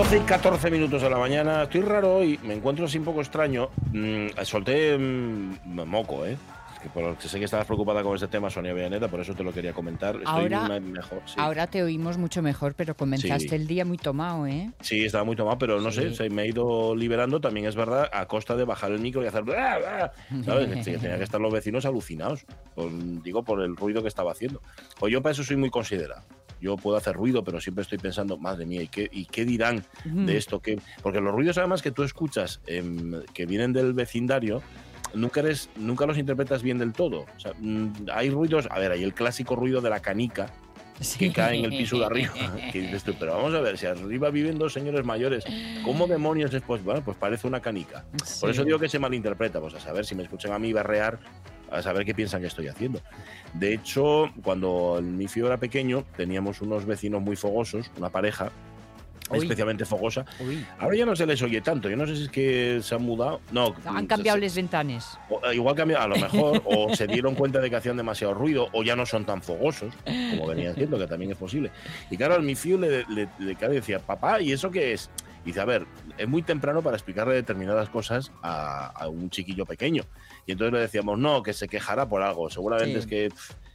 12 y 14 minutos de la mañana. Estoy raro hoy, me encuentro así un poco extraño. Mm, solté mm, moco, ¿eh? Es que por, sé que estabas preocupada con este tema, Sonia Villaneta, por eso te lo quería comentar. Estoy Ahora- una- mejor. Sí. Ahora te oímos mucho mejor, pero comenzaste Sí. el día muy tomado, ¿eh? Sí, estaba muy tomado, pero no sé, Sí. se me ha ido liberando, también es verdad, a costa de bajar el micro y hacer... bla, bla, ¿Sabes? Que Tenía que estar los vecinos alucinados, por- digo, por el ruido que estaba haciendo. O yo para eso soy muy considerado. Yo puedo hacer ruido, pero siempre estoy pensando, madre mía, ¿y qué, y qué dirán de esto? ¿Qué? Porque los ruidos además que tú escuchas em, que vienen del vecindario, nunca, eres, nunca los interpretas bien del todo. O sea, mm, hay ruidos, a ver, hay el clásico ruido de la canica, que cae en el piso de arriba. Que dices tú, pero vamos a ver, si arriba viven dos señores mayores, ¿cómo demonios después? Bueno, pues parece una canica. Por eso Sí. digo que se malinterpreta, pues a saber si me escuchan a mí berrear, a saber qué piensan que estoy haciendo. De hecho, cuando mi fío era pequeño, teníamos unos vecinos muy fogosos, una pareja Uy. especialmente fogosa. Uy, Ahora ya no se les oye tanto, yo no sé si es que se han mudado. No, han cambiado se- las ventanas. o- eh, igual cambiado, a lo mejor, o se dieron cuenta de que hacían demasiado ruido, o ya no son tan fogosos, como venían siendo, que también es posible. Y claro, al mi fío le, le, le- decía, papá, ¿y eso qué es? Y dice, a ver, es muy temprano para explicarle determinadas cosas a, a un chiquillo pequeño. Y entonces le decíamos, no, que se quejará por algo. Seguramente Sí. es que,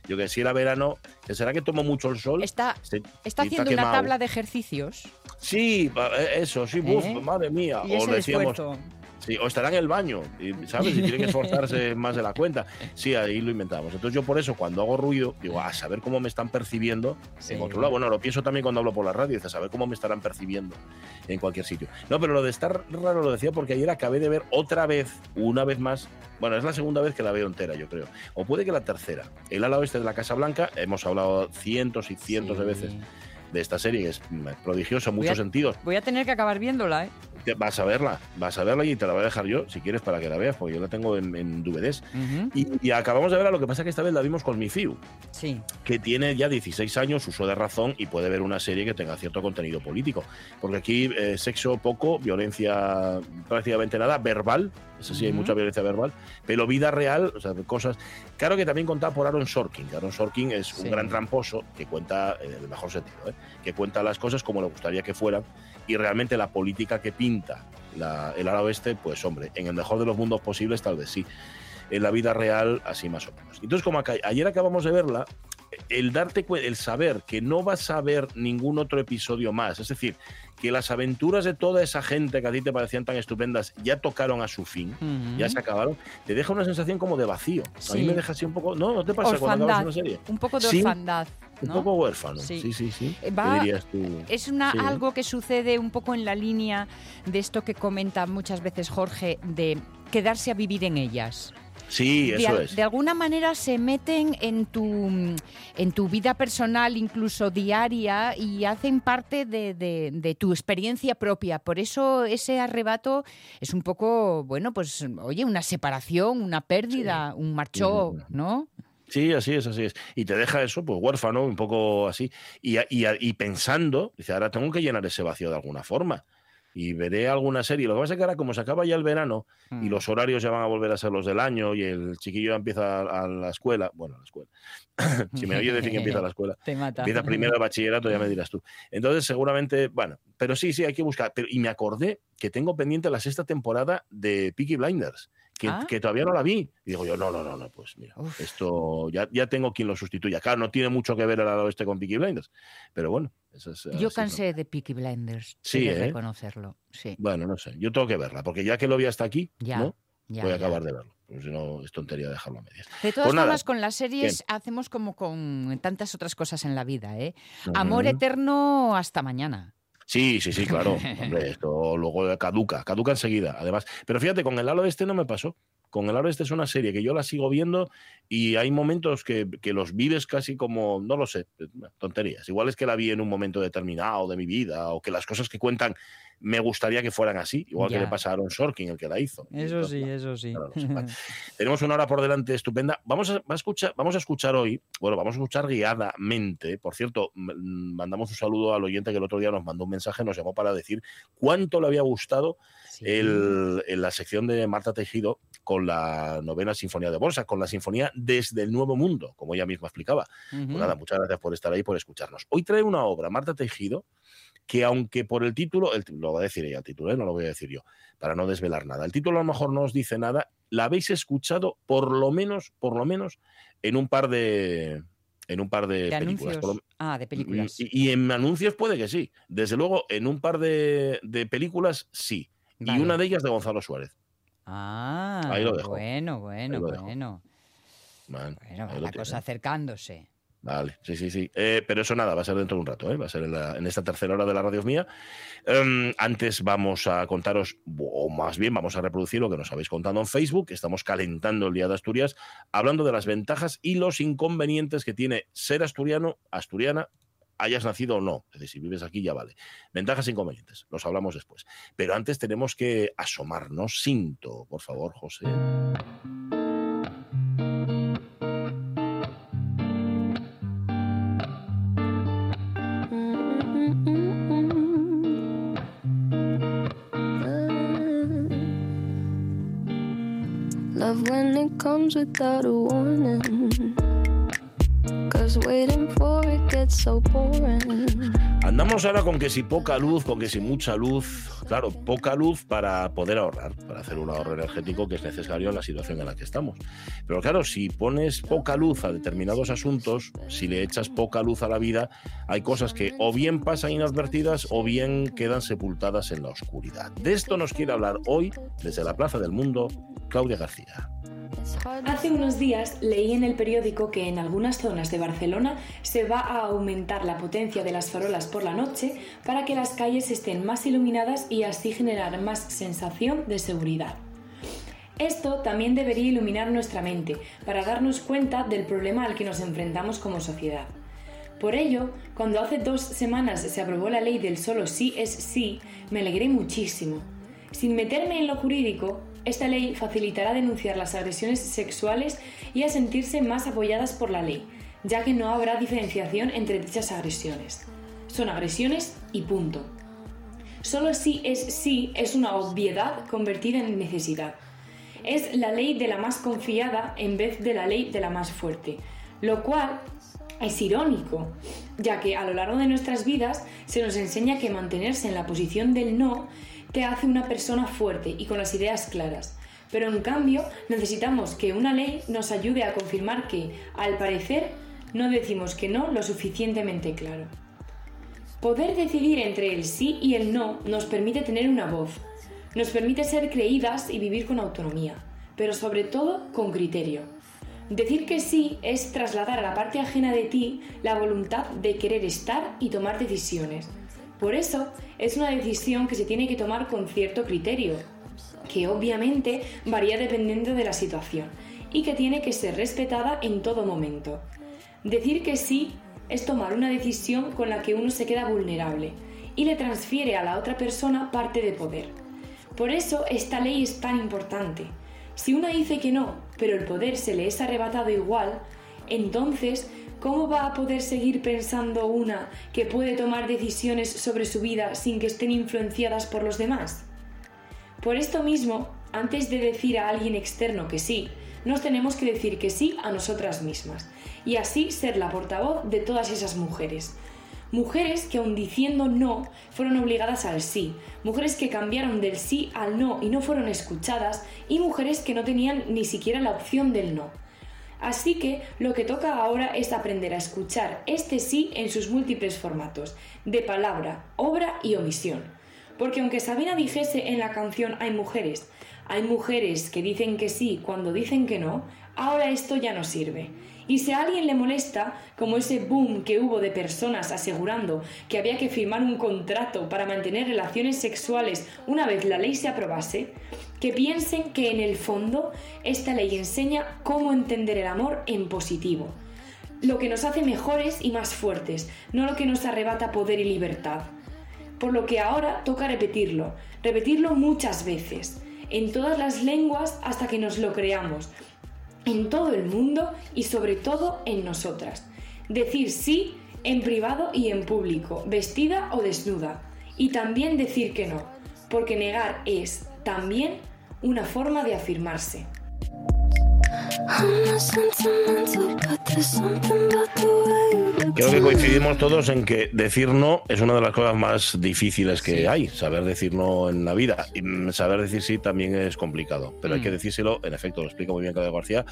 yo que si era verano, será que tomo mucho el sol. Está, Se- está haciendo una quemado. tabla de ejercicios. Sí, eh, eso, sí, buf, ¿Eh? madre mía. Y o el decíamos, esfuerzo. Sí, o estará en el baño, y, ¿sabes? Si tienen que esforzarse más de la cuenta. Sí, ahí lo inventamos. Entonces yo por eso cuando hago ruido, digo, a saber cómo me están percibiendo Sí. en otro lado. Bueno, lo pienso también cuando hablo por la radio, dices, a saber cómo me estarán percibiendo en cualquier sitio. No, pero lo de estar raro lo decía porque ayer acabé de ver otra vez, una vez más, bueno, es la segunda vez que la veo entera, yo creo. O puede que la tercera. El ala oeste de la Casa Blanca, hemos hablado cientos y cientos de veces de esta serie, que es prodigiosa en Voy muchos a- sentidos. Voy a tener que acabar viéndola, ¿eh? Vas a verla, vas a verla y te la voy a dejar yo, si quieres, para que la veas, porque yo la tengo en, en DVDs. Y acabamos de verla, lo que pasa es que esta vez la vimos con mi Fiu, Sí. que tiene ya 16 años, uso de razón y puede ver una serie que tenga cierto contenido político. Porque aquí eh, sexo poco, violencia prácticamente nada, verbal, eso sí, hay mucha violencia verbal, pero vida real, o sea, cosas. Claro que también contaba por Aaron Sorkin, Aaron Sorkin es Sí. un gran tramposo que cuenta, en el mejor sentido, ¿eh? que cuenta las cosas como le gustaría que fueran y realmente la política que pinta la- el ala oeste, pues hombre, en el mejor de los mundos posibles tal vez sí. En la vida real, así más o menos. Entonces, como acá- ayer acabamos de verla, el darte el saber que no vas a ver ningún otro episodio más, es decir, que las aventuras de toda esa gente que a ti te parecían tan estupendas ya tocaron a su fin, ya se acabaron, te deja una sensación como de vacío. A mí me deja así un poco, no, no te pasa cuando acabas una serie. Un poco de Sí. orfandad. Un poco huérfano. Sí. Sí, sí, sí. Eh, ¿Qué va- dirías tú? Es una, Sí. algo que sucede un poco en la línea de esto que comenta muchas veces Jorge, de quedarse a vivir en ellas. Sí, de, eso al- es. de alguna manera se meten en tu, en tu vida personal, incluso diaria, y hacen parte de, de- de tu experiencia propia. Por eso ese arrebato es un poco, bueno, pues, oye, una separación, una pérdida, un marchó, Ujú. ¿no? Sí, así es, así es. Y te deja eso, pues huérfano, un poco así. Y, y, y pensando, dice, ahora tengo que llenar ese vacío de alguna forma. Y veré alguna serie. Lo que pasa es que ahora, como se acaba ya el verano Mm. y los horarios ya van a volver a ser los del año y el chiquillo ya empieza a, a la escuela, bueno, a la escuela. si me oye decir que empieza la escuela, Te mata. empieza primero el bachillerato, ya me dirás tú. Entonces, seguramente, bueno, pero sí, sí, hay que buscar. Pero, y me acordé que tengo pendiente la sexta temporada de Peaky Blinders, que, Ah. que todavía no la vi. Y digo yo, no, no, no, no, pues mira, Uf. esto ya, ya tengo quien lo sustituya. Claro, no tiene mucho que ver el lado este con Peaky Blinders, pero bueno. eso es, Yo así, ¿no? cansé de Peaky Blinders. Sí, ¿eh? reconocerlo. Sí, Bueno, no sé, yo tengo que verla, porque ya que lo vi hasta aquí, ya. ¿no? ya, voy a acabar de verlo. pues Si no, es tontería dejarlo a medias. De todas Pues formas, con las series hacemos como con tantas otras cosas en la vida, ¿eh? Amor eterno hasta mañana. Sí, sí, sí, claro. Hombre, esto luego caduca, caduca enseguida, además. Pero fíjate, con el halo este no me pasó. Con el halo este es una serie que yo la sigo viendo y hay momentos que, que los vives casi como, no lo sé, tonterías. Igual es que la vi en un momento determinado de mi vida o que las cosas que cuentan me gustaría que fueran así, igual Ya. que le pasa a Aaron Sorkin, el que la hizo. Eso Entonces, sí, eso sí. Claro. Tenemos una hora por delante estupenda. Vamos a, a escuchar, vamos a escuchar hoy, bueno, vamos a escuchar guiadamente. Por cierto, m- mandamos un saludo al oyente que el otro día nos mandó un mensaje, nos llamó para decir cuánto le había gustado Sí. el- en la sección de Marta Tejido con la novena Sinfonía de Bolsa, con la Sinfonía Desde el Nuevo Mundo, como ella misma explicaba. Pues nada, muchas gracias por estar ahí, por escucharnos. Hoy trae una obra, Marta Tejido, que aunque por el título, el- lo va a decir ella el título, ¿eh? no lo voy a decir yo, para no desvelar nada. El título a lo mejor no os dice nada, la habéis escuchado por lo menos, por lo menos, en un par de en un par de, De películas. lo- Ah, de películas. Y, y en anuncios puede que sí. Desde luego, en un par de, de películas sí. Y una de ellas de Gonzalo Suárez. Ah, Ahí lo dejo. bueno, bueno, Ahí lo dejo. bueno. Man, Bueno, la cosa acercándose. Vale, sí, sí, sí. Eh, pero eso nada, va a ser dentro de un rato, ¿eh? va a ser en, esta tercera hora de la radio mía. Em, antes vamos a contaros, o más bien vamos a reproducir lo que nos habéis contado en Facebook, estamos calentando el Día de Asturias, hablando de las ventajas y los inconvenientes que tiene ser asturiano, asturiana, hayas nacido o no. Es decir, si vives aquí ya vale. Ventajas e inconvenientes, los hablamos después. Pero antes tenemos que asomarnos. Cinto, por favor, José. It comes without a warning. Cause waiting for it gets so boring. Andamos ahora con que si poca luz, con que si mucha luz. Claro, poca luz para poder ahorrar, para hacer un ahorro energético que es necesario en la situación en la que estamos. Pero claro, si pones poca luz a determinados asuntos, si le echas poca luz a la vida, hay cosas que o bien pasan inadvertidas o bien quedan sepultadas en la oscuridad. De esto nos quiere hablar hoy, desde la Plaza del Mundo, Claudia García. Hace unos días leí en el periódico que en algunas zonas de Barcelona se va a aumentar la potencia de las farolas por la noche para que las calles estén más iluminadas y así generar más sensación de seguridad. Esto también debería iluminar nuestra mente para darnos cuenta del problema al que nos enfrentamos como sociedad. Por ello, cuando hace dos semanas se aprobó la ley del solo sí es sí, me alegré muchísimo. Sin meterme en lo jurídico, esta ley facilitará denunciar las agresiones sexuales y a sentirse más apoyadas por la ley, ya que no habrá diferenciación entre dichas agresiones. Son agresiones y punto. Solo sí es sí es una obviedad convertida en necesidad. Es la ley de la más confiada en vez de la ley de la más fuerte, lo cual es irónico, ya que a lo largo de nuestras vidas se nos enseña que mantenerse en la posición del no te hace una persona fuerte y con las ideas claras. Pero en cambio necesitamos que una ley nos ayude a confirmar que, al parecer, no decimos que no lo suficientemente claro. Poder decidir entre el sí y el no nos permite tener una voz, nos permite ser creídas y vivir con autonomía, pero sobre todo con criterio. Decir que sí es trasladar a la parte ajena de ti la voluntad de querer estar y tomar decisiones. Por eso es una decisión que se tiene que tomar con cierto criterio, que obviamente varía dependiendo de la situación y que tiene que ser respetada en todo momento. Decir que sí es tomar una decisión con la que uno se queda vulnerable y le transfiere a la otra persona parte de poder. Por eso esta ley es tan importante. Si una dice que no, pero el poder se le es arrebatado igual, entonces, ¿cómo va a poder seguir pensando una que puede tomar decisiones sobre su vida sin que estén influenciadas por los demás? Por esto mismo, antes de decir a alguien externo que sí, nos tenemos que decir que sí a nosotras mismas y así ser la portavoz de todas esas mujeres. Mujeres que aun diciendo no fueron obligadas al sí, mujeres que cambiaron del sí al no y no fueron escuchadas y mujeres que no tenían ni siquiera la opción del no. Así que lo que toca ahora es aprender a escuchar este sí en sus múltiples formatos, de palabra, obra y omisión. Porque aunque Sabina dijese en la canción hay mujeres, hay mujeres que dicen que sí cuando dicen que no, ahora esto ya no sirve. Y si a alguien le molesta, como ese boom que hubo de personas asegurando que había que firmar un contrato para mantener relaciones sexuales una vez la ley se aprobase, que piensen que en el fondo esta ley enseña cómo entender el amor en positivo. Lo que nos hace mejores y más fuertes, no lo que nos arrebata poder y libertad. Por lo que ahora toca repetirlo, repetirlo muchas veces, en todas las lenguas hasta que nos lo creamos, en todo el mundo y sobre todo en nosotras. Decir sí en privado y en público, vestida o desnuda. Y también decir que no, porque negar es también una forma de afirmarse. Creo que coincidimos todos en que decir no es una de las cosas más difíciles que hay, saber decir no en la vida. Y saber decir sí también es complicado, pero hay que mm. decírselo, en efecto, lo explica muy bien Claudio García,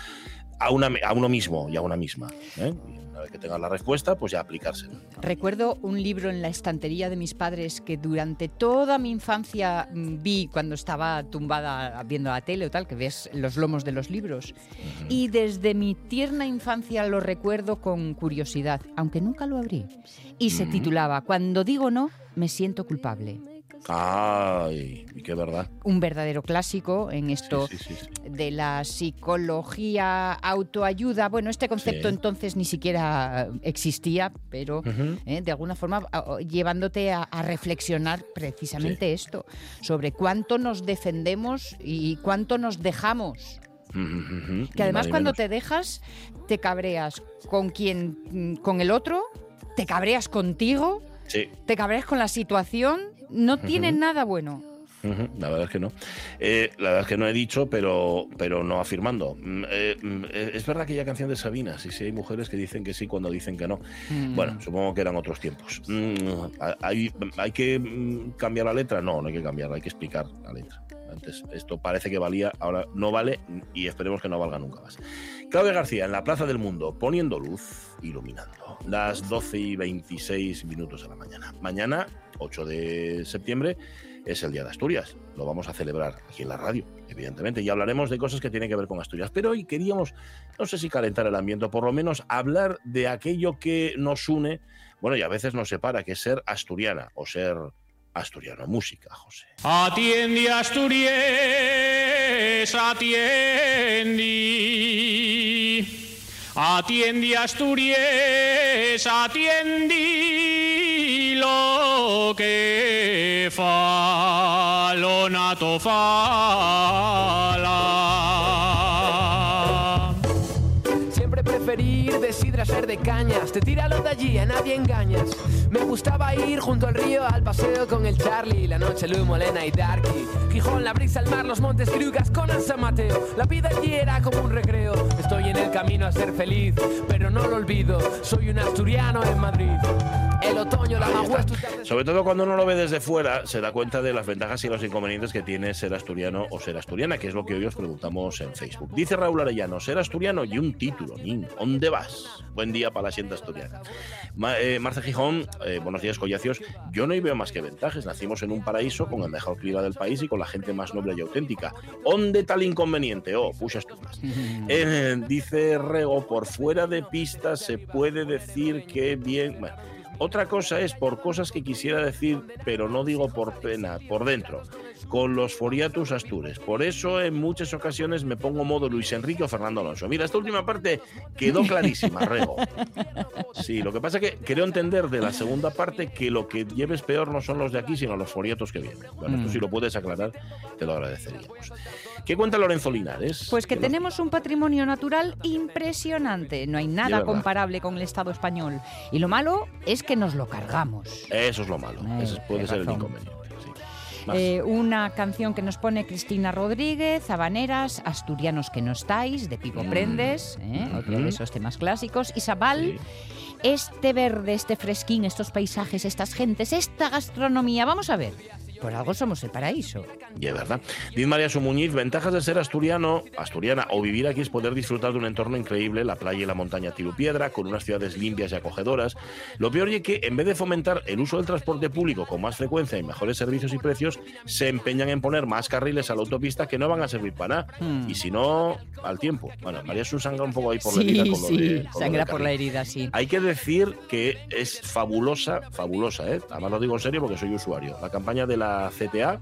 a, una, a uno mismo y a una misma. ¿eh? Una vez que tengas la respuesta, pues ya aplicárselo. Recuerdo un libro en la estantería de mis padres que durante toda mi infancia mm, vi cuando estaba tumbada viendo la tele o tal, que ves los lomos de los libros. Y desde mi tierna infancia lo recuerdo con curiosidad, aunque nunca lo abrí. Y se titulaba Cuando digo no, me siento culpable. Ay, qué verdad. Un verdadero clásico en esto de la psicología autoayuda. Bueno, este concepto entonces ni siquiera existía, pero eh, de alguna forma llevándote a, reflexionar precisamente esto, sobre cuánto nos defendemos y cuánto nos dejamos. Que además cuando te dejas, te cabreas con quien, con el otro, te cabreas contigo, te cabreas con la situación, no tiene nada bueno. La verdad es que no. Eh, la verdad es que no he dicho, pero, pero no afirmando. Mm, eh, mm, eh, es verdad que aquella canción de Sabina, sí, sí hay mujeres que dicen que sí cuando dicen que no. Mm. Bueno, supongo que eran otros tiempos. ¿Hay, ¿Hay que cambiar la letra? No, no hay que cambiarla, hay que explicar la letra. Antes esto parece que valía, ahora no vale y esperemos que no valga nunca más. Claudia García en la Plaza del Mundo, poniendo luz, iluminando. Las 12 y 26 minutos de la mañana. Mañana, 8 de septiembre, es el Día de Asturias. Lo vamos a celebrar aquí en la radio, evidentemente, y hablaremos de cosas que tienen que ver con Asturias. Pero hoy queríamos, no sé si calentar el ambiente, por lo menos hablar de aquello que nos une, bueno, y a veces nos separa, que es ser asturiana o ser asturiano. Música, José. Atiende Asturias, atiende. Atiende Asturias, atiende lo que fa, nato Siempre preferir de sidra ser de cañas, te tíralo de allí, a nadie engañas. Me gustaba ir junto al río al paseo con el Charlie, la noche Lu Molena y Darky. Gijón, la brisa, al mar, los montes Grugas con San Mateo. La vida allí era como un recreo. Estoy en el camino a ser feliz, pero no lo olvido. Soy un asturiano en Madrid. El otoño, la Sobre todo cuando uno lo ve desde fuera, se da cuenta de las ventajas y los inconvenientes que tiene ser asturiano o ser asturiana, que es lo que hoy os preguntamos en Facebook. Dice Raúl Arellano, ser asturiano y un título, ¿Dónde vas? Buen día para la sienta asturiana. Eh, Marce Gijón, eh, buenos días, collacios. Yo no veo más que ventajas. Nacimos en un paraíso con el mejor clima del país y con la gente más noble y auténtica. ¿Dónde tal inconveniente? Oh, puchas tú eh, dice Rego, por fuera de pista se puede decir que bien. Otra cosa es por cosas que quisiera decir, pero no digo por pena, por dentro con los Foriatus Astures. Por eso en muchas ocasiones me pongo modo Luis Enrique o Fernando Alonso. Mira, esta última parte quedó clarísima, Rego. Sí, lo que pasa es que creo entender de la segunda parte que lo que lleves peor no son los de aquí, sino los Foriatos que vienen. Bueno, esto si lo puedes aclarar, te lo agradeceríamos. ¿Qué cuenta Lorenzo Linares? Pues que tenemos un patrimonio natural impresionante. No hay nada comparable con el Estado español. Y lo malo es que nos lo cargamos. Eso es lo malo. Ese puede ser el inconveniente. Eh, una canción que nos pone Cristina Rodríguez, Habaneras, Asturianos que no estáis, de Pipo mm. Prendes, ¿eh? otro de esos temas clásicos. Isabel este verde, este fresquín, estos paisajes, estas gentes, esta gastronomía. Vamos a ver. Por algo somos el paraíso. Y es verdad. Dice María Sumuñiz, ventajas de ser asturiano, asturiana o vivir aquí es poder disfrutar de un entorno increíble, la playa y la montaña Tirupiedra, con unas ciudades limpias y acogedoras. Lo peor es que en vez de fomentar el uso del transporte público con más frecuencia y mejores servicios y precios, se empeñan en poner más carriles a la autopista que no van a servir para nada. Hmm. Y si no, al tiempo. Bueno, María Su sangra un poco ahí por la herida. con lo sí, de- con sangra por la herida, sí. Hay que decir que es fabulosa, fabulosa, ¿eh? Además lo digo en serio porque soy usuario. La campaña de la CTA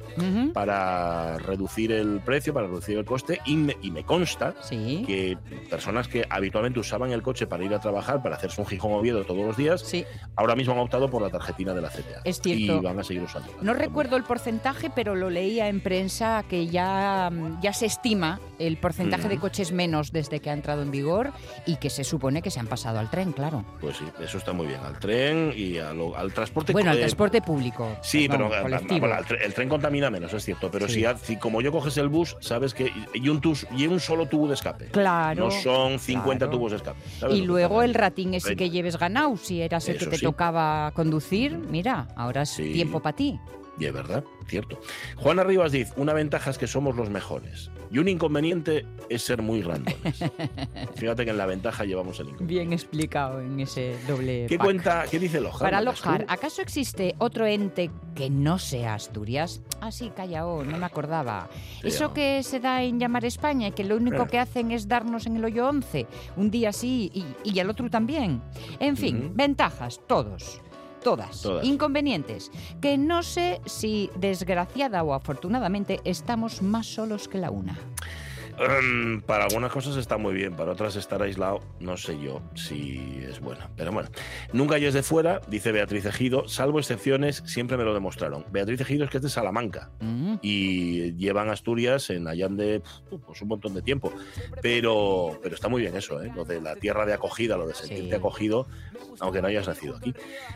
para reducir el precio, para reducir el coste y me, y me consta Sí. que personas que habitualmente usaban el coche para ir a trabajar, para hacerse un Gijón Oviedo todos los días, Sí. ahora mismo han optado por la tarjetina de la CTA. Es cierto. Y van a seguir usando. No recuerdo el porcentaje, pero lo leía en prensa que ya, mm, ya se estima el porcentaje de coches menos desde que ha entrado en vigor y que se supone que se han pasado al tren, claro. Pues sí, eso está muy bien. Al tren y a lo- al transporte Bueno, al eh, transporte público. Sí, pero eh, colectivo. bueno, el, tre- el tren contamina menos, es cierto. Pero Sí. si, como yo coges el bus, sabes que. Y un, tus- y un solo tubo de escape. Claro, No son 50 claro. tubos de escape. ¿sabes Y luego el ratín ese Treinta. que lleves ganado, si eras el que te sí. tocaba conducir, mira, ahora es Sí. tiempo para ti. Y es verdad, cierto. Juana Rivas dice, una ventaja es que somos los mejores. Y un inconveniente es ser muy grandones. Fíjate que en la ventaja llevamos el inconveniente. Bien explicado en ese doble ¿Qué pack. cuenta, qué dice Lojar? Para. Lojar, ¿acaso existe otro ente que no sea Asturias? Ah, sí, callao, no me acordaba. Sí, Eso que se da en llamar España y que lo único Eh. que hacen es darnos en el hoyo 11, un día sí y, y el otro también. En fin, ventajas, todos. Todas. Todas. Inconvenientes. Que no sé si desgraciada o afortunadamente estamos más solos que la una. Em, para algunas cosas está muy bien, para otras estar aislado, no sé yo si es bueno. Pero bueno, nunca hay de fuera, dice Beatriz Ejido, salvo excepciones, siempre me lo demostraron. Beatriz Ejido es que es de Salamanca Mm. y llevan Asturias en Allande pues un montón de tiempo. Pero, pero está muy bien eso, ¿eh? lo de la tierra de acogida, lo de sentirte Sí. acogido, aunque no hayas nacido aquí.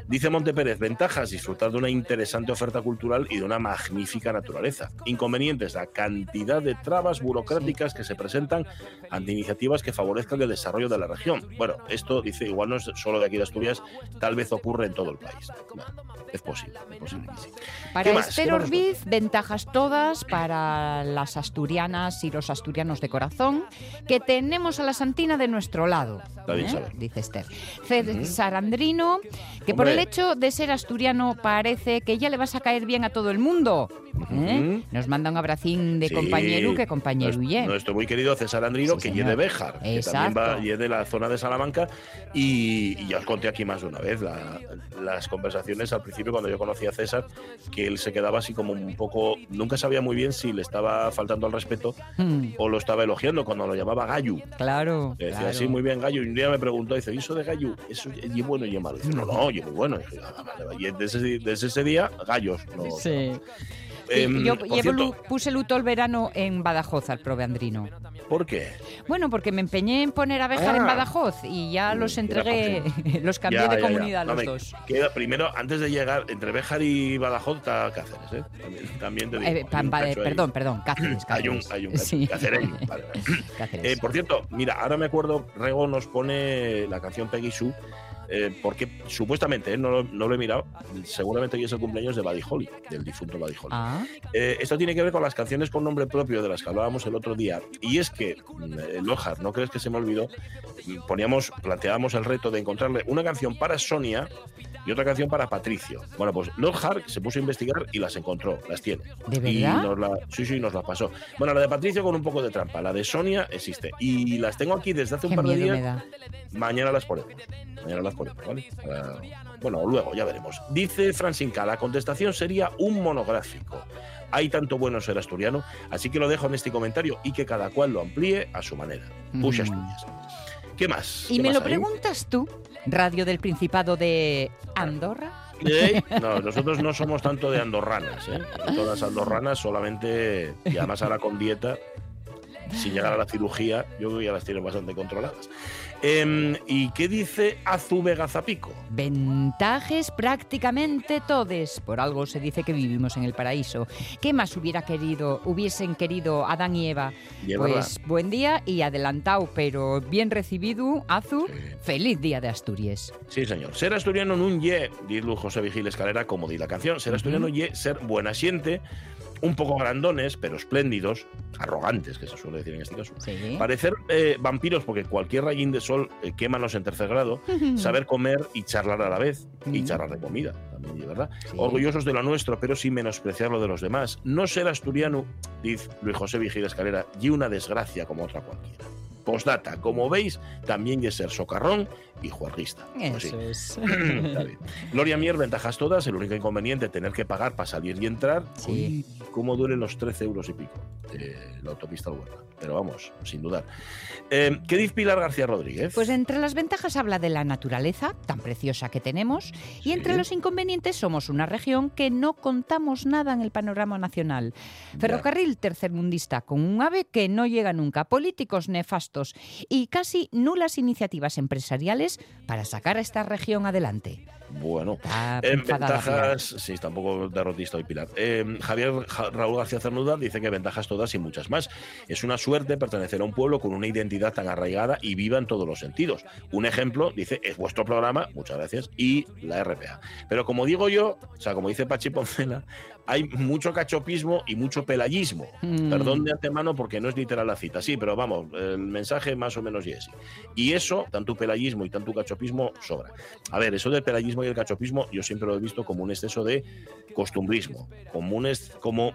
Dice Monte Pérez, ventajas, disfrutar de una interesante oferta cultural y de una magnífica naturaleza. Inconvenientes, la cantidad de trabas burocráticas que se presentan ante iniciativas que favorezcan el desarrollo de la región. Bueno, esto dice, igual no es solo de aquí de Asturias, tal vez ocurre en todo el país. Bueno, es posible, es posible que sí. Para? Esther ¿Qué más nos Orbiz, ventajas todas para las asturianas y los asturianos de corazón, que tenemos a la Santina de nuestro lado. ¿eh? Dice Esther. César Andrino, que por el hecho de ser asturiano parece que ya le vas a caer bien a todo el mundo. ¿Eh? Nos manda un abracín de Sí. compañero que compañero Nuestro, nuestro muy querido César Andrino, Sí, que lleve de Béjar, que también va y es de la zona de Salamanca. Y, y ya os conté aquí más de una vez la- las conversaciones al principio cuando yo conocí a César, que él se quedaba así como un poco, nunca sabía muy bien si le estaba faltando al respeto Mm, o lo estaba elogiando cuando lo llamaba Gallo. claro. Que decía, claro. sí, muy bien, Gallo. Y un día me preguntó, dice, ¿y eso de Gallo? ¿Eso es bueno y es malo? Dice, no, no, y es muy bueno. Y, dije, "Ah, vale, vale". Y desde, ese- desde ese día, gallos. no- Sí. Y yo llevo cierto, puse luto el verano en Badajoz al prove Andrino. ¿Por qué? Bueno, porque me empeñé en poner a Béjar en Ah. Badajoz y ya Mm, los entregué, los cambié Ya, de ya, ya. comunidad No, los dos. queda- primero, antes de llegar, entre Béjar y Badajoz está Cáceres, ¿eh? También, también te digo. Eh, cacho ahí. perdón, perdón, Cáceres. Hay un, hay un cacho, Sí. cacereño, vale, vale. Cáceres. Eh, por cierto, mira, ahora me acuerdo, Rego nos pone la canción Peggy Sue, eh, porque supuestamente, eh, no, lo- no lo he mirado, seguramente hoy es el cumpleaños de Buddy Holly, del difunto Buddy Holly. Ah, Eh, esto tiene que ver con las canciones con nombre propio de las que hablábamos el otro día. Y es que, mm, Lojar, no crees que se me olvidó, Mm, poníamos, planteábamos el reto de encontrarle una canción para Sonia y otra canción para Patricio. Bueno, pues Lojar se puso a investigar y las encontró, las tiene. ¿De Y verdad? nos la, sí, sí, nos la pasó. Bueno, la de Patricio con un poco de trampa, la de Sonia existe. Y las tengo aquí desde hace un par de días. Mañana las ponemos. Mañana las ponemos, ¿vale? Para- Bueno, luego, ya veremos. Dice Francinca, la contestación sería un monográfico. Hay tanto bueno ser asturiano, así que lo dejo en este comentario y que cada cual lo amplíe a su manera. Push Mm. Asturias. ¿Qué más? ¿Y ¿Qué me más lo hay? preguntas tú? Radio del Principado de Andorra. ¿Eh? No, nosotros no somos tanto de andorranas, ¿eh? Todas andorranas solamente, y además ahora con dieta, sin llegar a la cirugía, yo creo que ya las tienen bastante controladas. Em, ¿Y qué dice Azu Vega Zapico? Ventajes prácticamente todes. Por algo se dice que vivimos en el paraíso. ¿Qué más hubiera querido, hubiesen querido Adán y Eva? Y pues buen día y adelantado, pero bien recibido, Azu. Feliz día de Asturias. Sí, señor. Ser asturiano nun ye, dice José Vigil Escalera, como di la canción, ser asturiano ye ser buena siente, un poco grandones, pero espléndidos, arrogantes, que se suele decir en este caso. Sí. Parecer eh, vampiros porque cualquier rayín de sol eh, quémanos en tercer grado, saber comer y charlar a la vez, y Mm. charlar de comida, también, ¿de ¿verdad? Sí. Orgullosos de lo nuestro, pero sin menospreciar lo de los demás. No ser asturiano, dice Luis José Vigil Escalera, y una desgracia como otra cualquiera. Postdata, como veis, también es ser socarrón y juerguista. Pues sí. Eso es. Está bien. Gloria Mier, ventajas todas. El único inconveniente, tener que pagar para salir y entrar. Sí. Uy, cómo duelen los 13 euros y pico de la autopista Huerta. Pero vamos, sin dudar. Eh, ¿Qué dice Pilar García Rodríguez? Pues entre las ventajas habla de la naturaleza tan preciosa que tenemos y entre Sí. los inconvenientes somos una región que no contamos nada en el panorama nacional. Ferrocarril tercermundista con un ave que no llega nunca, políticos nefastos y casi nulas iniciativas empresariales para sacar a esta región adelante. Bueno. En ventajas, sí, está un poco derrotista hoy Pilar. Eh, Javier Ja- Raúl García Cernuda dice que ventajas todas y muchas más. Es una suerte pertenecer a un pueblo con una identidad tan arraigada y viva en todos los sentidos. Un ejemplo, dice, es vuestro programa, muchas gracias, y la RPA. Pero como digo yo, o sea, como dice Pachi Poncela, hay mucho cachopismo y mucho pelayismo. Mm. Perdón de antemano porque no es literal la cita, sí, pero vamos, el mensaje más o menos y es. Y eso, tanto pelayismo y tanto cachopismo, sobra. A ver, eso del pelayismo y el cachopismo yo siempre lo he visto como un exceso de costumbrismo, como, un es- como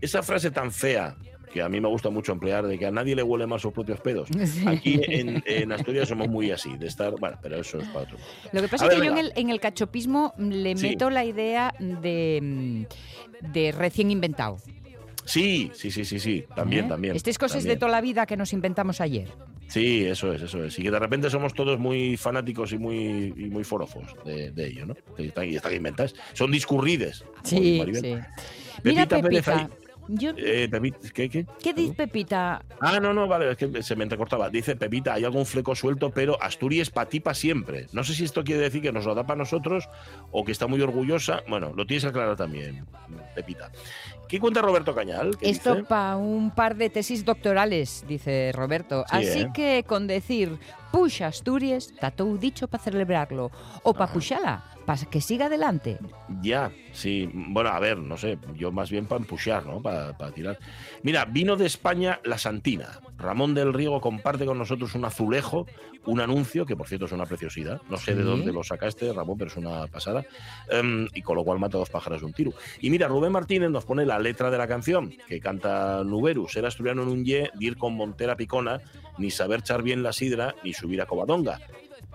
esa frase tan fea que a mí me gusta mucho emplear, de que a nadie le huele mal sus propios pedos. Sí. Aquí en, en Asturias somos muy así, de estar, bueno, pero eso es para otro. Lo que pasa A es ver, que yo en el, en el cachopismo le Sí. meto la idea de, de recién inventado. Sí, sí, sí, sí, sí, también, ¿eh? también. Estas cosas también. de toda la vida que nos inventamos ayer. Sí, eso es, eso es. Y que de repente somos todos muy fanáticos y muy, y muy forofos de, de ello, ¿no? Y están, y están inventadas. Son discurrides. Sí, sí. Mira, Pepita Pérez Pepita. Yo, Eh, ¿qué, qué? ¿Qué dice Pepita? Ah, no, no, vale, es que se me entrecortaba. Dice Pepita, hay algún fleco suelto, pero Asturias para ti para siempre. No sé si esto quiere decir que nos lo da para nosotros o que está muy orgullosa. Bueno, lo tienes que aclarar también, Pepita. ¿Qué cuenta Roberto Cañal? ¿Qué Esto para un par de tesis doctorales, dice Roberto. Sí, Así ¿eh? que con decir puxa Asturias, todo dicho para celebrarlo. O para Ah. puxala, para que siga adelante. Ya, sí. Bueno, a ver, no sé, yo más bien para empujar, ¿no? Para tirar. Mira, vino de España la Santina. Ramón del Riego comparte con nosotros un azulejo, un anuncio, que por cierto es una preciosidad. No sé de dónde lo sacaste, Ramón, pero es una pasada. Em, y con lo cual mata dos pájaros de un tiro. Y mira, Rubén Martínez nos pone la letra de la canción, que canta Nuberu. Ser asturiano en un ye, dir con Montera Picona, ni saber char bien la sidra, ni subir a Covadonga.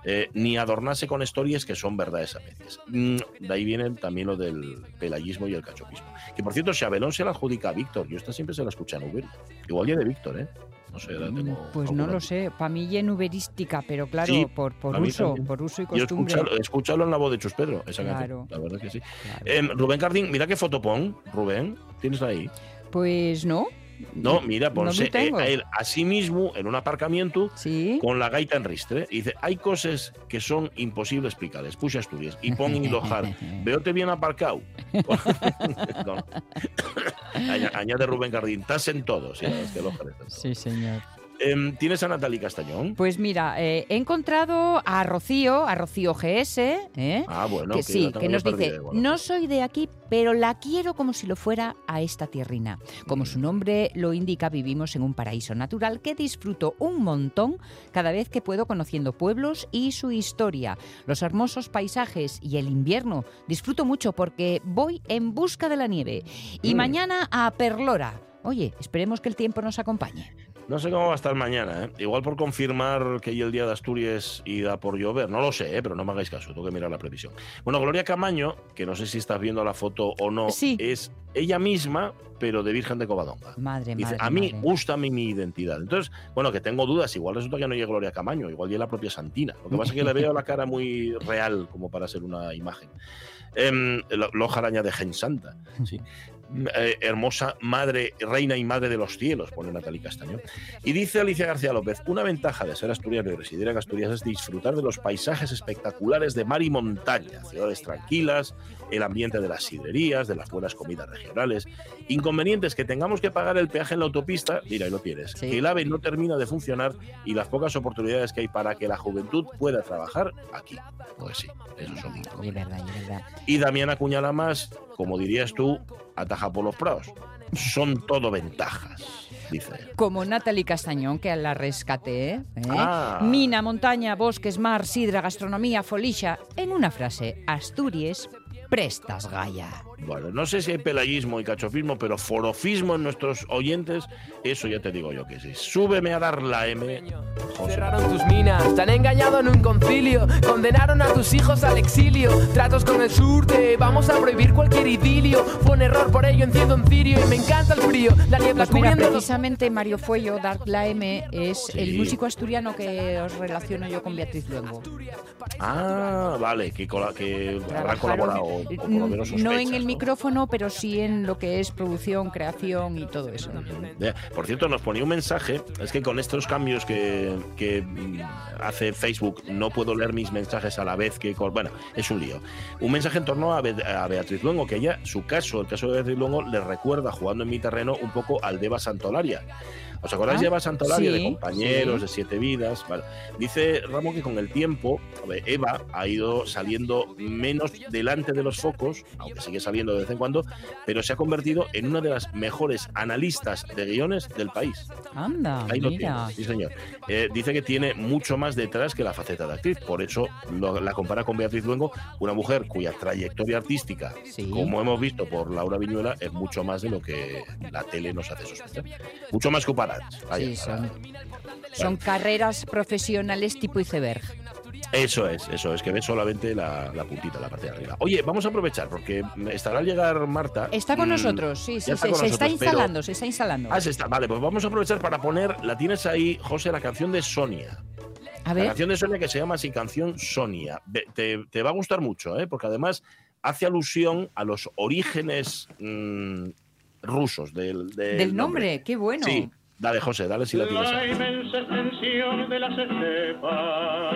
Eh, ni adornarse con historias que son verdades a medias. Mm, de ahí viene también lo del pelayismo y el cachopismo. Que por cierto, Xabelón se la adjudica a Víctor. Yo esta siempre se la escucha en Uber. Igual ya de Víctor, ¿eh? No sé, ahora tengo Pues no lo sé, para mí ya nuberística, pero claro, Sí, por, por uso, también. por uso y costumbre. escúchalo, escúchalo en la voz de Chus Pedro, esa Claro. canción. La verdad que sí. Claro. Em, Rubén Cardín, mira qué foto pon, Rubén. ¿Tienes ahí? Pues no. No, mira, No ponse tengo. eh, a él a sí mismo en un aparcamiento Sí. con la gaita en ristre. Y dice, hay cosas que son imposibles explicarles. Puxa Asturias. Y pon lojar. Veote bien aparcado. No. Aña- Añade Rubén Cardín. Estás en todo. Sí, es que Lojar está en todo. Sí, señor. Em, ¿Tienes a Natalie Castañón? Pues mira, eh, he encontrado a Rocío, a Rocío GS, ¿eh? Ah, bueno. que sí, que nos dice, no soy de aquí, pero la quiero como si lo fuera a esta tierrina. Como su nombre lo indica, vivimos en un paraíso natural que disfruto un montón cada vez que puedo conociendo pueblos y su historia, los hermosos paisajes y el invierno. Disfruto mucho porque voy en busca de la nieve. Y Mm. mañana a Perlora. Oye, esperemos que el tiempo nos acompañe. No sé cómo va a estar mañana, ¿eh? Igual por confirmar que hay el día de Asturias y da por llover. No lo sé, ¿eh? pero no me hagáis caso, tengo que mirar la previsión. Bueno, Gloria Camaño, que no sé si estás viendo la foto o no, Sí. es ella misma, pero de Virgen de Covadonga. Madre, Dice, madre, a mí madre. gusta mi, mi identidad. Entonces, bueno, que tengo dudas, igual resulta que no llega Gloria Camaño, igual llega la propia Santina. Lo que pasa es que le veo la cara muy real como para ser una imagen. Em, lo- Loja araña de Gen Santa. Sí. Eh, hermosa madre, reina y madre de los cielos, pone Natalie Castaño. Y dice Alicia García López, una ventaja de ser asturiano y residir en Asturias es disfrutar de los paisajes espectaculares de mar y montaña, ciudades tranquilas, el ambiente de las sidrerías, de las buenas comidas regionales. Inconvenientes que tengamos que pagar el peaje en la autopista, mira, y lo tienes, Sí. que el AVE no termina de funcionar y las pocas oportunidades que hay para que la juventud pueda trabajar aquí. Pues sí, esos son Es inconvenientes. verdad, verdad. Y Damián Acuñala más, como dirías tú, ataja por los prados. Son todo ventajas, dice. Como Natalie Castañón, que la rescaté. ¿eh? Ah. Mina, montaña, bosques, mar, sidra, gastronomía, folixa. En una frase, Asturias, prestas Gaia. Bueno, no sé si hay pelayismo y cachofismo, pero forofismo en nuestros oyentes, eso ya te digo yo que sí. Súbeme a dar la M, José. Cerraron tus minas, te han engañado en un concilio, condenaron a tus hijos al exilio, tratos con el sur, te vamos a prohibir cualquier idilio. Fue un error, por ello enciendo un cirio y me encanta el frío, la niebla Pues mira, precisamente Mario Fuello, Dark La M, es Sí. el músico asturiano que os relaciono yo con Beatriz Luengo. Ah, vale, que, cola- que habrá colaborado, o por lo menos no en sospechas, micrófono, pero sí en lo que es producción, creación y todo eso. Por cierto, nos ponía un mensaje, es que con estos cambios que, que, mm, hace Facebook no puedo leer mis mensajes a la vez que... Bueno, es un lío. Un mensaje en torno a, Be- a Beatriz Luengo, que ella, su caso, el caso de Beatriz Luengo, le recuerda, jugando en mi terreno, un poco al de Eva Santolaria. ¿Os acordáis de Eva Santolaria, de sí, compañeros, sí. de siete vidas? Vale. Dice Ramón que con el tiempo Eva ha ido saliendo menos delante de los focos, aunque sigue saliendo de vez en cuando, pero se ha convertido en una de las mejores analistas de guiones del país. Anda, Ahí lo mira. tiene, sí señor. Eh, dice que tiene mucho más detrás que la faceta de actriz, por eso lo- la compara con Beatriz Luengo, una mujer cuya trayectoria artística, Sí. como hemos visto por Laura Viñuela, es mucho más de lo que la tele nos hace sospechar. Mucho más que Sí, son, son carreras profesionales tipo iceberg. Eso es, eso es, que ves solamente la, la puntita, la parte de arriba. Oye, vamos a aprovechar, porque estará al llegar Marta. Está con Mm, nosotros, sí, se, está pero- instalando, se está instalando. Ah, se está. Vale, pues vamos a aprovechar para poner, la tienes ahí, José, la canción de Sonia. A La ver, canción de Sonia que se llama así Canción Sonia. Te, te va a gustar mucho, ¿eh? porque además hace alusión a los orígenes mm, rusos del, del del nombre, qué bueno. Sí, dale, José, dale si la tienes. La inmensa extensión de las estepas,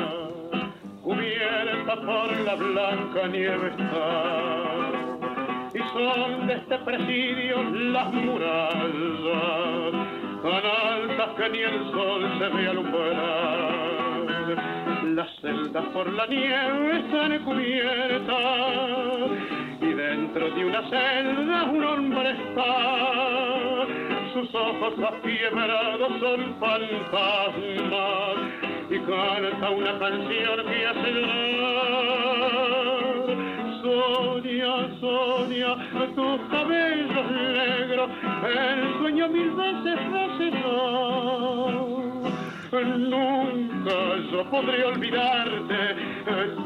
cubierta por la blanca nieve está, y son de este presidio las murallas, tan altas que ni el sol se ve alumbrar. Las celdas por la nieve están cubiertas, y dentro de una celda un hombre está sus ojos afiebrados son fantasmas y canta una canción que hace llorar. Sonia, Sonia, tus cabellos negros, el sueño mil veces hace Nunca yo podré olvidarte,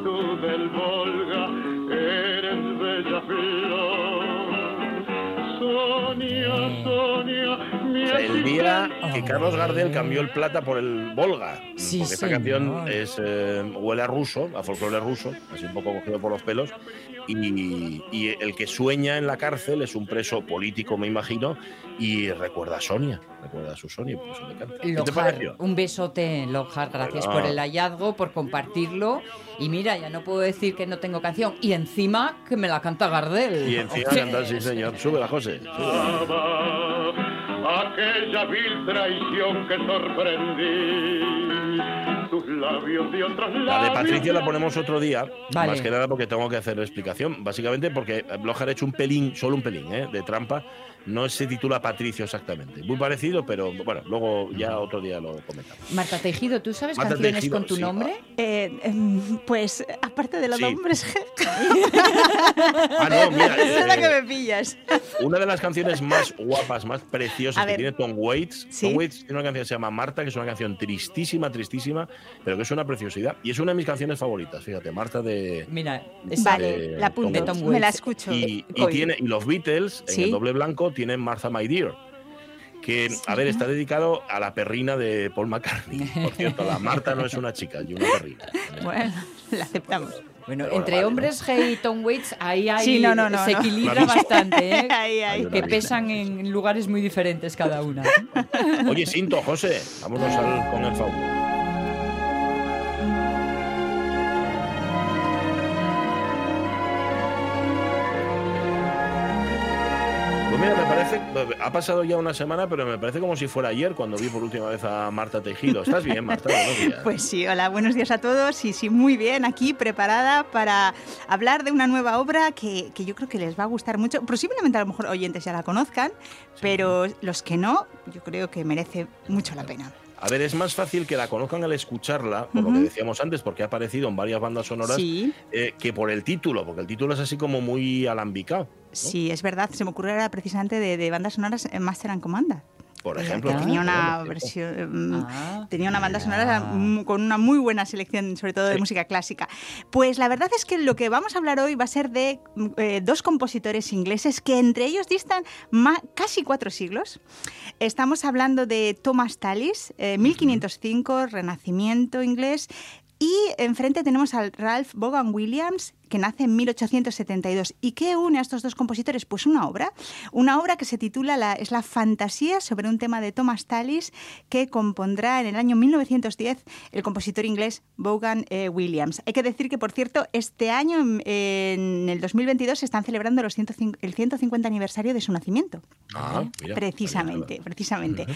tú del Volga, eres bella flor. El día que Carlos Gardel cambió el plata por el Volga. Sí, porque esta canción es, eh, huele a ruso, a folclore ruso, así un poco cogido por los pelos. Y, y el que sueña en la cárcel es un preso político, me imagino, y recuerda a Sonia, recuerda a su Sonia, por eso me encanta. ¿Qué te Lojar, pareció? un besote, Lojar, gracias por el hallazgo, por compartirlo. Y mira, ya no puedo decir que no tengo canción. Y encima que me la canta Gardel. Y encima canta, sí señor. Súbela, José. aquella vil traición que sorprendí. Tus labios de otros labios. La de Patricia la ponemos otro día, Vale. más que nada porque tengo que hacer explicación. Básicamente porque Blojar ha hecho un pelín, solo un pelín, ¿eh? de trampa. No se titula Patricio exactamente. Muy parecido, pero bueno, luego ya otro día lo comentamos. Marta Tejido, ¿tú sabes Marta canciones Tejido, con tu sí. nombre? Eh, em, pues aparte de los Sí. nombres, Ah, no, mira. es la eh, que me pillas. Una de las canciones más guapas, más preciosas que tiene Tom Waits. Sí. Tom Waits tiene una canción que se llama Marta, que es una canción tristísima, tristísima, pero que es una preciosidad. Y es una de mis canciones favoritas, fíjate, Marta de. Mira, Vale, de la apunto, Tom Waits. me la escucho. Y, tiene, y los Beatles, en el doble blanco, tienen Martha My Dear. Que, a ver, está dedicado a la perrina de Paul McCartney. Por cierto, la Marta no es una chica, y una perrina. Bueno, la aceptamos. Bueno, Pero entre vale, ¿no? hombres G y Tom Waits, ahí hay, Sí, no, no, no, se equilibra bastante, ¿eh? Ahí, ahí. Que pesan en lugares muy diferentes cada una. Oye, Sinto, José, vámonos al- con el favor. Ha pasado ya una semana, pero me parece como si fuera ayer cuando vi por última vez a Marta Tejido. ¿Estás bien, Marta? Pues sí, hola, buenos días a todos. Y sí, muy bien, aquí preparada para hablar de una nueva obra que, que yo creo que les va a gustar mucho. Posiblemente a lo mejor oyentes ya la conozcan, pero los que no, yo creo que merece mucho la pena. A ver, es más fácil que la conozcan al escucharla, por lo que decíamos antes, porque ha aparecido en varias bandas sonoras, Sí. eh, que por el título, porque el título es así como muy alambicado. Sí, es verdad, se me ocurrió ahora precisamente de, de bandas sonoras en Master and Commander. Por Eh, ejemplo. tenía una versión, mm, Ah. tenía una banda sonora con una muy buena selección, sobre todo de Sí. música clásica. Pues la verdad es que lo que vamos a hablar hoy va a ser de mm, eh, dos compositores ingleses que entre ellos distan casi cuatro siglos. Estamos hablando de Thomas Tallis, eh, 1505, Renacimiento inglés. Y enfrente tenemos al Ralph Vaughan Williams, que nace en 1872. ¿Y qué une a estos dos compositores? Pues una obra, una obra que se titula la, es la fantasía sobre un tema de Thomas Tallis que compondrá en el año 1910 el compositor inglés Vaughan eh, Williams. Hay que decir que, por cierto, este año, en, el 2022, se están celebrando los 105 el 150 aniversario de su nacimiento. Ah, mira, Precisamente, precisamente.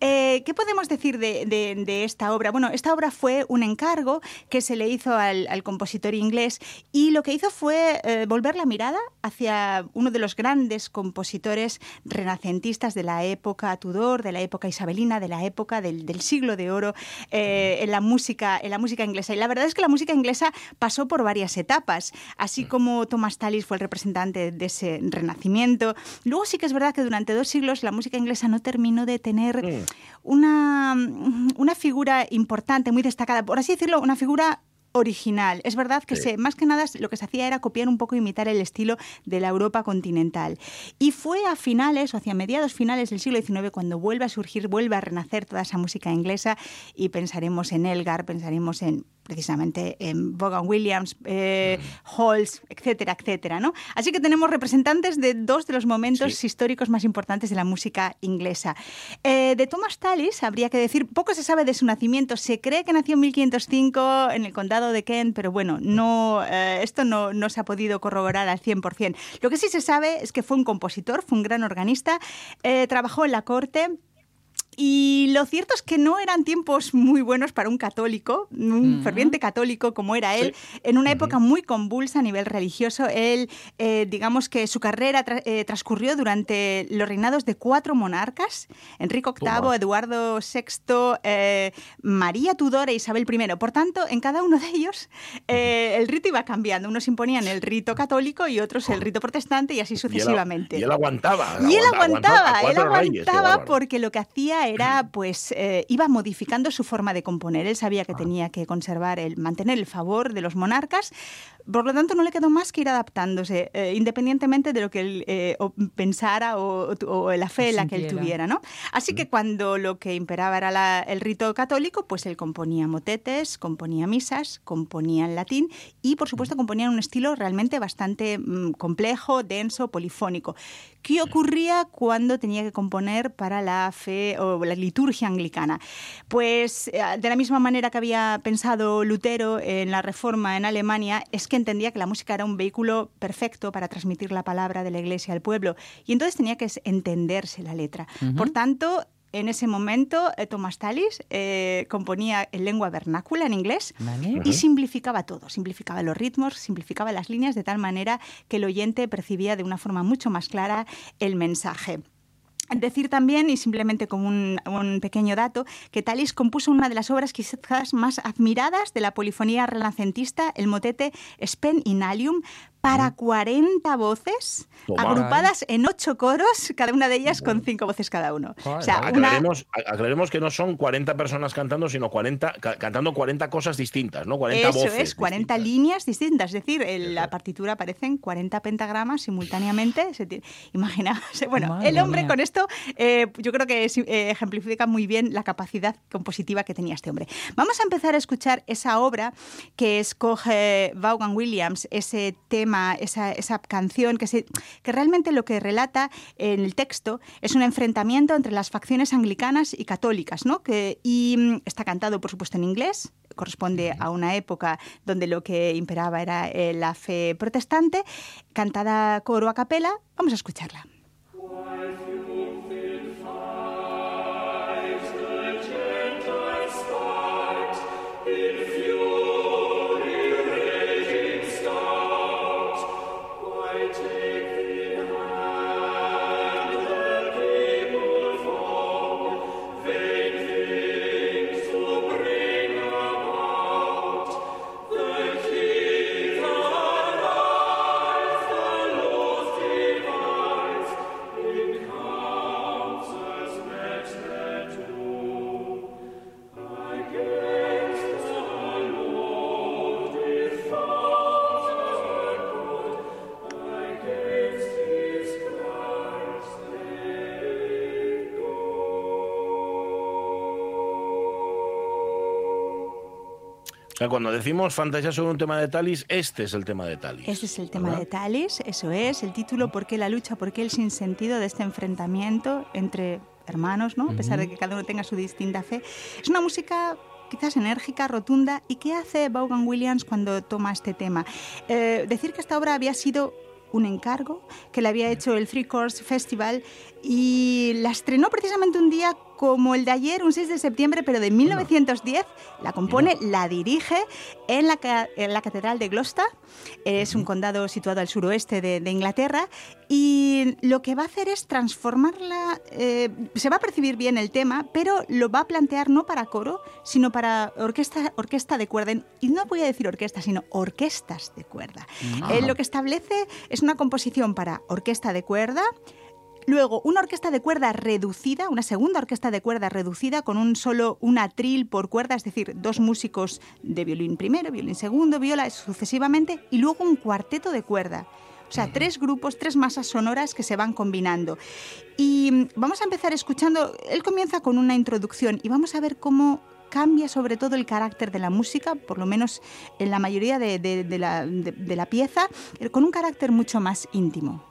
Eh, ¿Qué podemos decir de, de- de esta obra? Bueno, esta obra fue un encargo que se le hizo al, al compositor inglés y lo que hizo fue eh, volver la mirada hacia uno de los grandes compositores renacentistas de la época Tudor, de la época isabelina, de la época del, del siglo de oro eh, en, la música, en la música inglesa. Y la verdad es que la música inglesa pasó por varias etapas, así como Thomas Tallis fue el representante de ese renacimiento. Luego sí que es verdad que durante dos siglos la música inglesa no terminó de tener Mm. una, una figura importante, muy destacada, por así decirlo, una figura original. Es verdad que Sí. se, más que nada lo que se hacía era copiar un poco, imitar el estilo de la Europa continental. Y fue a finales o hacia mediados finales del siglo XIX cuando vuelve a surgir, vuelve a renacer toda esa música inglesa y pensaremos en Elgar, pensaremos en precisamente en Vaughan Williams, eh, Halls, etcétera, etcétera, ¿no? Así que tenemos representantes de dos de los momentos Sí. históricos más importantes de la música inglesa. Eh, de Thomas Tallis habría que decir, poco se sabe de su nacimiento. Se cree que nació en 1505 en el condado de Kent, pero bueno, no, eh, esto no, no se ha podido corroborar al 100%. Lo que sí se sabe es que fue un compositor, fue un gran organista, eh, trabajó en la corte. Y lo cierto es que no eran tiempos muy buenos para un católico, un Ujú. ferviente católico como era él, en una época muy convulsa a nivel religioso. Él, eh, digamos que su carrera tra- eh, transcurrió durante los reinados de cuatro monarcas, Enrique VIII, Toma. Eduardo VI, eh, María Tudor e Isabel I. Por tanto, en cada uno de ellos eh, el rito iba cambiando. Unos imponían el rito católico y otros el rito protestante y así Y él- sucesivamente. Y él aguantaba. Y él aguanta- aguantaba, a él reyes, aguantaba porque lo que hacía era, pues, eh, iba modificando su forma de componer. Él sabía Ah. que tenía que conservar, el, mantener el favor de los monarcas, por lo tanto no le quedó más que ir adaptándose, eh, independientemente de lo que él eh, o pensara o, o la fe en la que él tuviera, ¿no? Así que cuando lo que imperaba era la- el rito católico, pues él componía motetes, componía misas, componía en latín y, por supuesto, componía en un estilo realmente bastante mm, complejo, denso, polifónico. ¿Qué ocurría cuando tenía que componer para la fe o la liturgia anglicana? Pues eh, de la misma manera que había pensado Lutero en la reforma en Alemania, es que entendía que la música era un vehículo perfecto para transmitir la palabra de la iglesia al pueblo y entonces tenía que entenderse la letra. Por tanto, en ese momento, eh, Thomas Tallis eh, componía en lengua vernácula, en inglés, Vale. y simplificaba todo, simplificaba los ritmos, simplificaba las líneas de tal manera que el oyente percibía de una forma mucho más clara el mensaje. Decir también, y simplemente como un, un pequeño dato, que Tallis compuso una de las obras quizás más admiradas de la polifonía renacentista, el motete Spen in alium, para 40 voces Toma. agrupadas en ocho coros, cada una de ellas con cinco voces cada uno. O sea, Aclaremos, que no son 40 personas cantando, sino 40, ca- cantando 40 cosas distintas, ¿no? 40 eso voces. es, 40 líneas distintas. Es decir, en la partitura aparecen 40 pentagramas simultáneamente. Imaginaos. Bueno, Madre el hombre mía. con esto eh, yo creo que eh, ejemplifica muy bien la capacidad compositiva que tenía este hombre. Vamos a empezar a escuchar esa obra que escoge Vaughan Williams, ese tema, esa, esa canción que, se, que realmente lo que relata en el texto es un enfrentamiento entre las facciones anglicanas y católicas, ¿no? Que, y mm, está cantado, por supuesto, en inglés, corresponde a una época donde lo que imperaba era eh, la fe protestante, cantada a coro a capela. Vamos a escucharla. Sea, cuando decimos fantasía sobre un tema de Talis, este es el tema de Talis. Este es el tema ¿verdad? de Talis, eso es, el título ¿Por qué la lucha? ¿Por qué el sinsentido de este enfrentamiento entre hermanos, ¿no? a pesar de que cada uno tenga su distinta fe? Es una música quizás enérgica, rotunda. ¿Y qué hace Vaughan Williams cuando toma este tema? Eh, decir que esta obra había sido un encargo que le había hecho el Three Course Festival y la estrenó precisamente un día como el de ayer, un 6 de septiembre, pero de 1910. La compone, la dirige en la, en la Catedral de Gloucester. Es un condado situado al suroeste de, de Inglaterra y lo que va a hacer es transformarla. eh, se va a percibir bien el tema, pero lo va a plantear no para coro, sino para orquesta, orquesta de cuerda. Y no voy a decir orquesta, sino orquestas de cuerda. Él lo que establece es una composición para orquesta de cuerda. Luego, una orquesta de cuerda reducida, una segunda orquesta de cuerda reducida con un solo un atril por cuerda, es decir, dos músicos de violín primero, violín segundo, viola sucesivamente, y luego un cuarteto de cuerda. O sea, tres grupos, tres masas sonoras que se van combinando. Y mm, vamos a empezar escuchando, él comienza con una introducción y vamos a ver cómo cambia sobre todo el carácter de la música, por lo menos en la mayoría de, de- de la, de- de la pieza, con un carácter mucho más íntimo.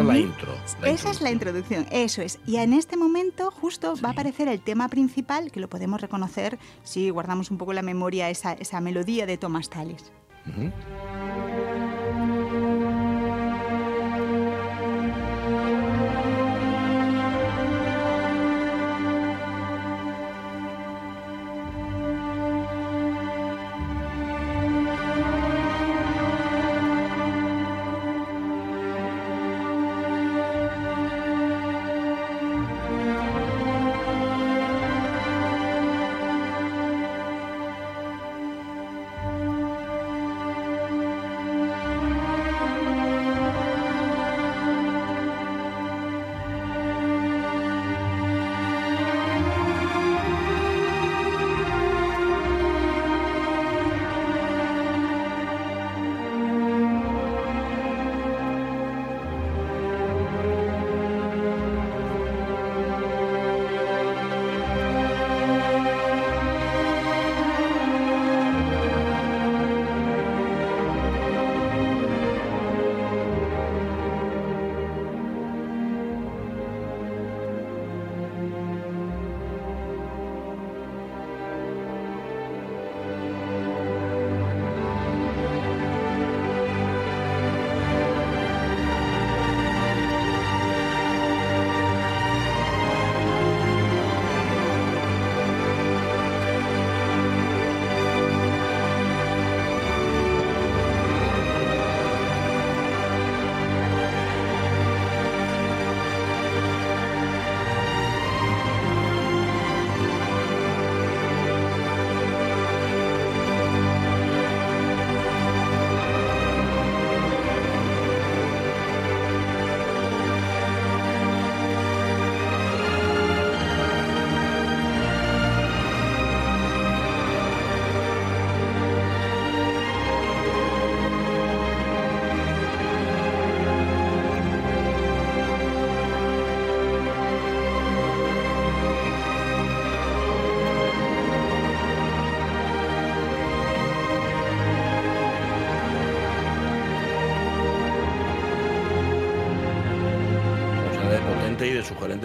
Esta es la intro. la Esa es la introducción, eso es. Y en este momento justo va a aparecer el tema principal, que lo podemos reconocer si guardamos un poco la memoria esa, esa melodía de Thomas Tallis.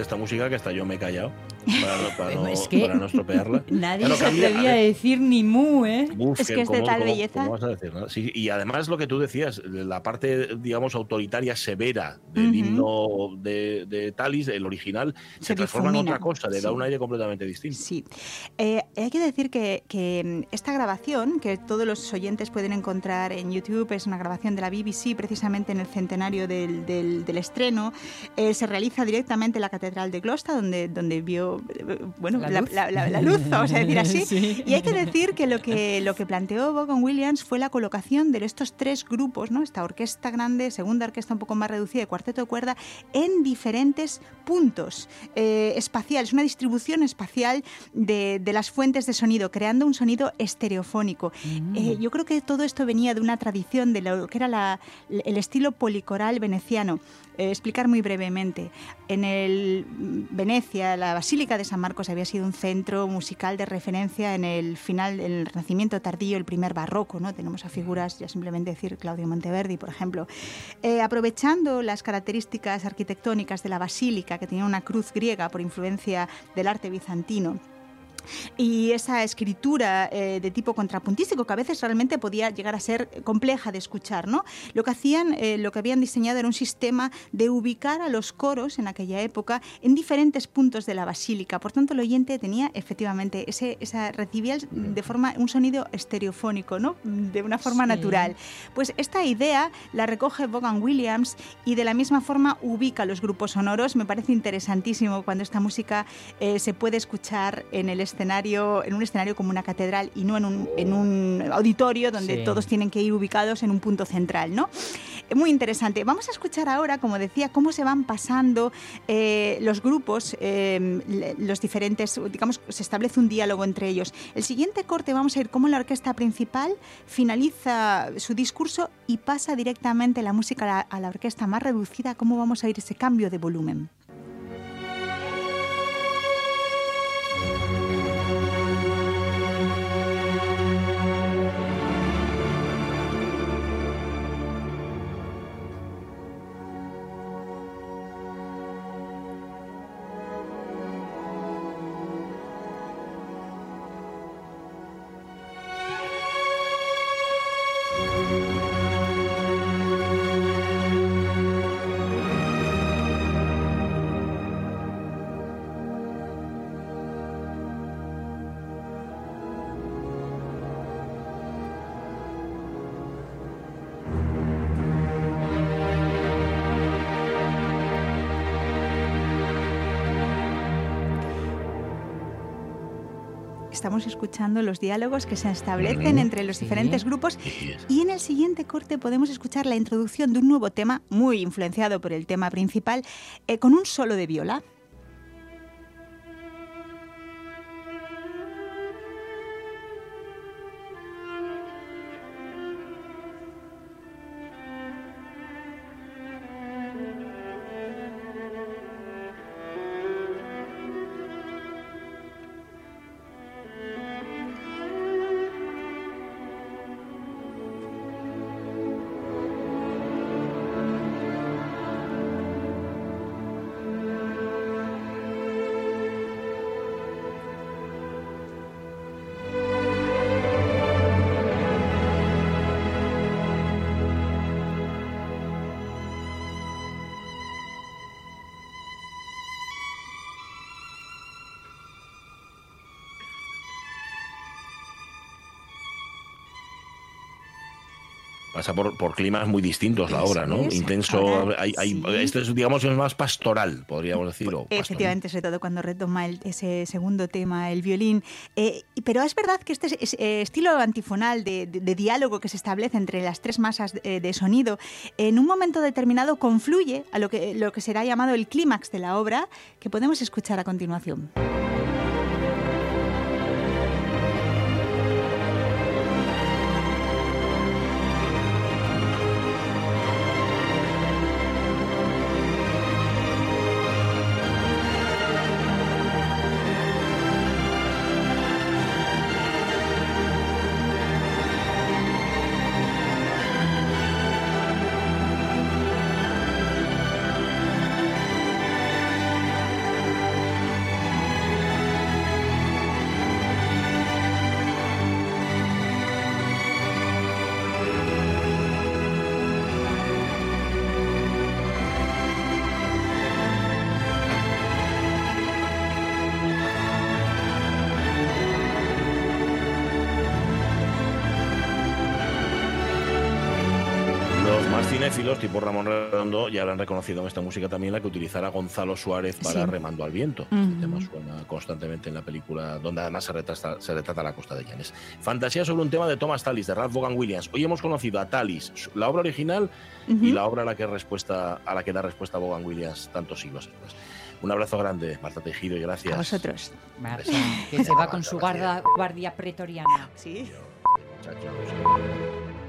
Esta música que hasta yo me he callado para no, para no- Es que para no estropearla. Nadie Claro, se cambia, atrevía a ver, decir ni mu, ¿eh? Uf, Es que es de ¿cómo- tal cómo- belleza. cómo vas a decir, no? Sí, y además lo que tú decías, la parte, digamos, autoritaria, severa del Ujú. himno de, de Talis, el original, se, Se transforma en difumina, otra cosa, le da sí. un aire completamente distinto. Sí. Eh, hay que decir que, que, mm, esta grabación, que todos los oyentes pueden encontrar en YouTube, es una grabación de la BBC precisamente en el centenario del, del- del estreno, eh, se realiza directamente en la Catedral de Gloucester, donde, donde vio bueno, La luz. la- la- la luz, vamos a decir así. Sí. Y hay que decir que lo que, lo que planteó Vaughan Williams fue la colocación de estos tres grupos, ¿no? esta orquesta grande, segunda orquesta un poco más reducida y cuarteto de cuerda, en diferentes puntos eh, espaciales, una distribución espacial de, de las fuentes de sonido, creando un sonido estereofónico. Eh, yo creo que todo esto venía de una tradición de lo que era el estilo policoral veneciano. Eh, explicar muy brevemente. En mm, Venecia, la Basílica de San Marcos había sido un centro musical de referencia en el final, en el Renacimiento tardío, el primer barroco. ¿no? Tenemos a figuras, ya simplemente decir Claudio Monteverdi, por ejemplo. Eh, aprovechando las características arquitectónicas de la basílica, que tenía una cruz griega por influencia del arte bizantino, y esa escritura eh, de tipo contrapuntístico que a veces realmente podía llegar a ser compleja de escuchar, ¿no? Lo que hacían, eh, lo que habían diseñado era un sistema de ubicar a los coros en aquella época en diferentes puntos de la basílica. Por tanto, el oyente tenía efectivamente ese, esa recibía de forma un sonido estereofónico, ¿no? De una forma Sí. natural. Pues esta idea la recoge Vaughan Williams y de la misma forma ubica los grupos sonoros. Me parece interesantísimo cuando esta música eh, se puede escuchar en el escenario, en un escenario como una catedral y no en un, en un auditorio donde Sí. todos tienen que ir ubicados en un punto central, ¿no? Eh, Muy interesante. Vamos a escuchar ahora, como decía, cómo se van pasando eh, los grupos, eh, le- los diferentes, digamos, se establece un diálogo entre ellos. El siguiente corte vamos a ir cómo la orquesta principal finaliza su discurso y pasa directamente la música a la, a la orquesta más reducida, cómo vamos a oír ese cambio de volumen. Estamos escuchando los diálogos que se establecen entre los diferentes grupos. Y en el siguiente corte podemos escuchar la introducción de un nuevo tema, muy influenciado por el tema principal, eh, con un solo de viola. Pasa por, por climas muy distintos la obra, ¿no? es. Intenso. Hay, hay- sí. Esto es, digamos, es más pastoral, podríamos decirlo. pastoril. Efectivamente, sobre todo cuando retoma el- ese segundo tema, el violín. Eh, pero es verdad que este es- eh, estilo antifonal de, de- de diálogo que se establece entre las tres masas eh, de sonido, en un momento determinado confluye a lo que, lo que será llamado el clímax de la obra, que podemos escuchar a continuación. Ya habrán reconocido en esta música también la que utilizará Gonzalo Suárez para Sí. Remando al Viento. Ujú. El tema suena constantemente en la película, donde además se retrata, se retrata la costa de Llanes. Fantasía sobre un tema de Thomas Tallis, de Ralph Vaughan Williams. Hoy hemos conocido a Tallis, la obra original y Ujú. la obra a la que, respuesta, a la que da respuesta Vaughan Williams tantos siglos después. Un abrazo grande, Marta Tejido, y gracias. A vosotros. Marta, que se va con su guarda- guardia pretoriana. Sí. Chao, chao.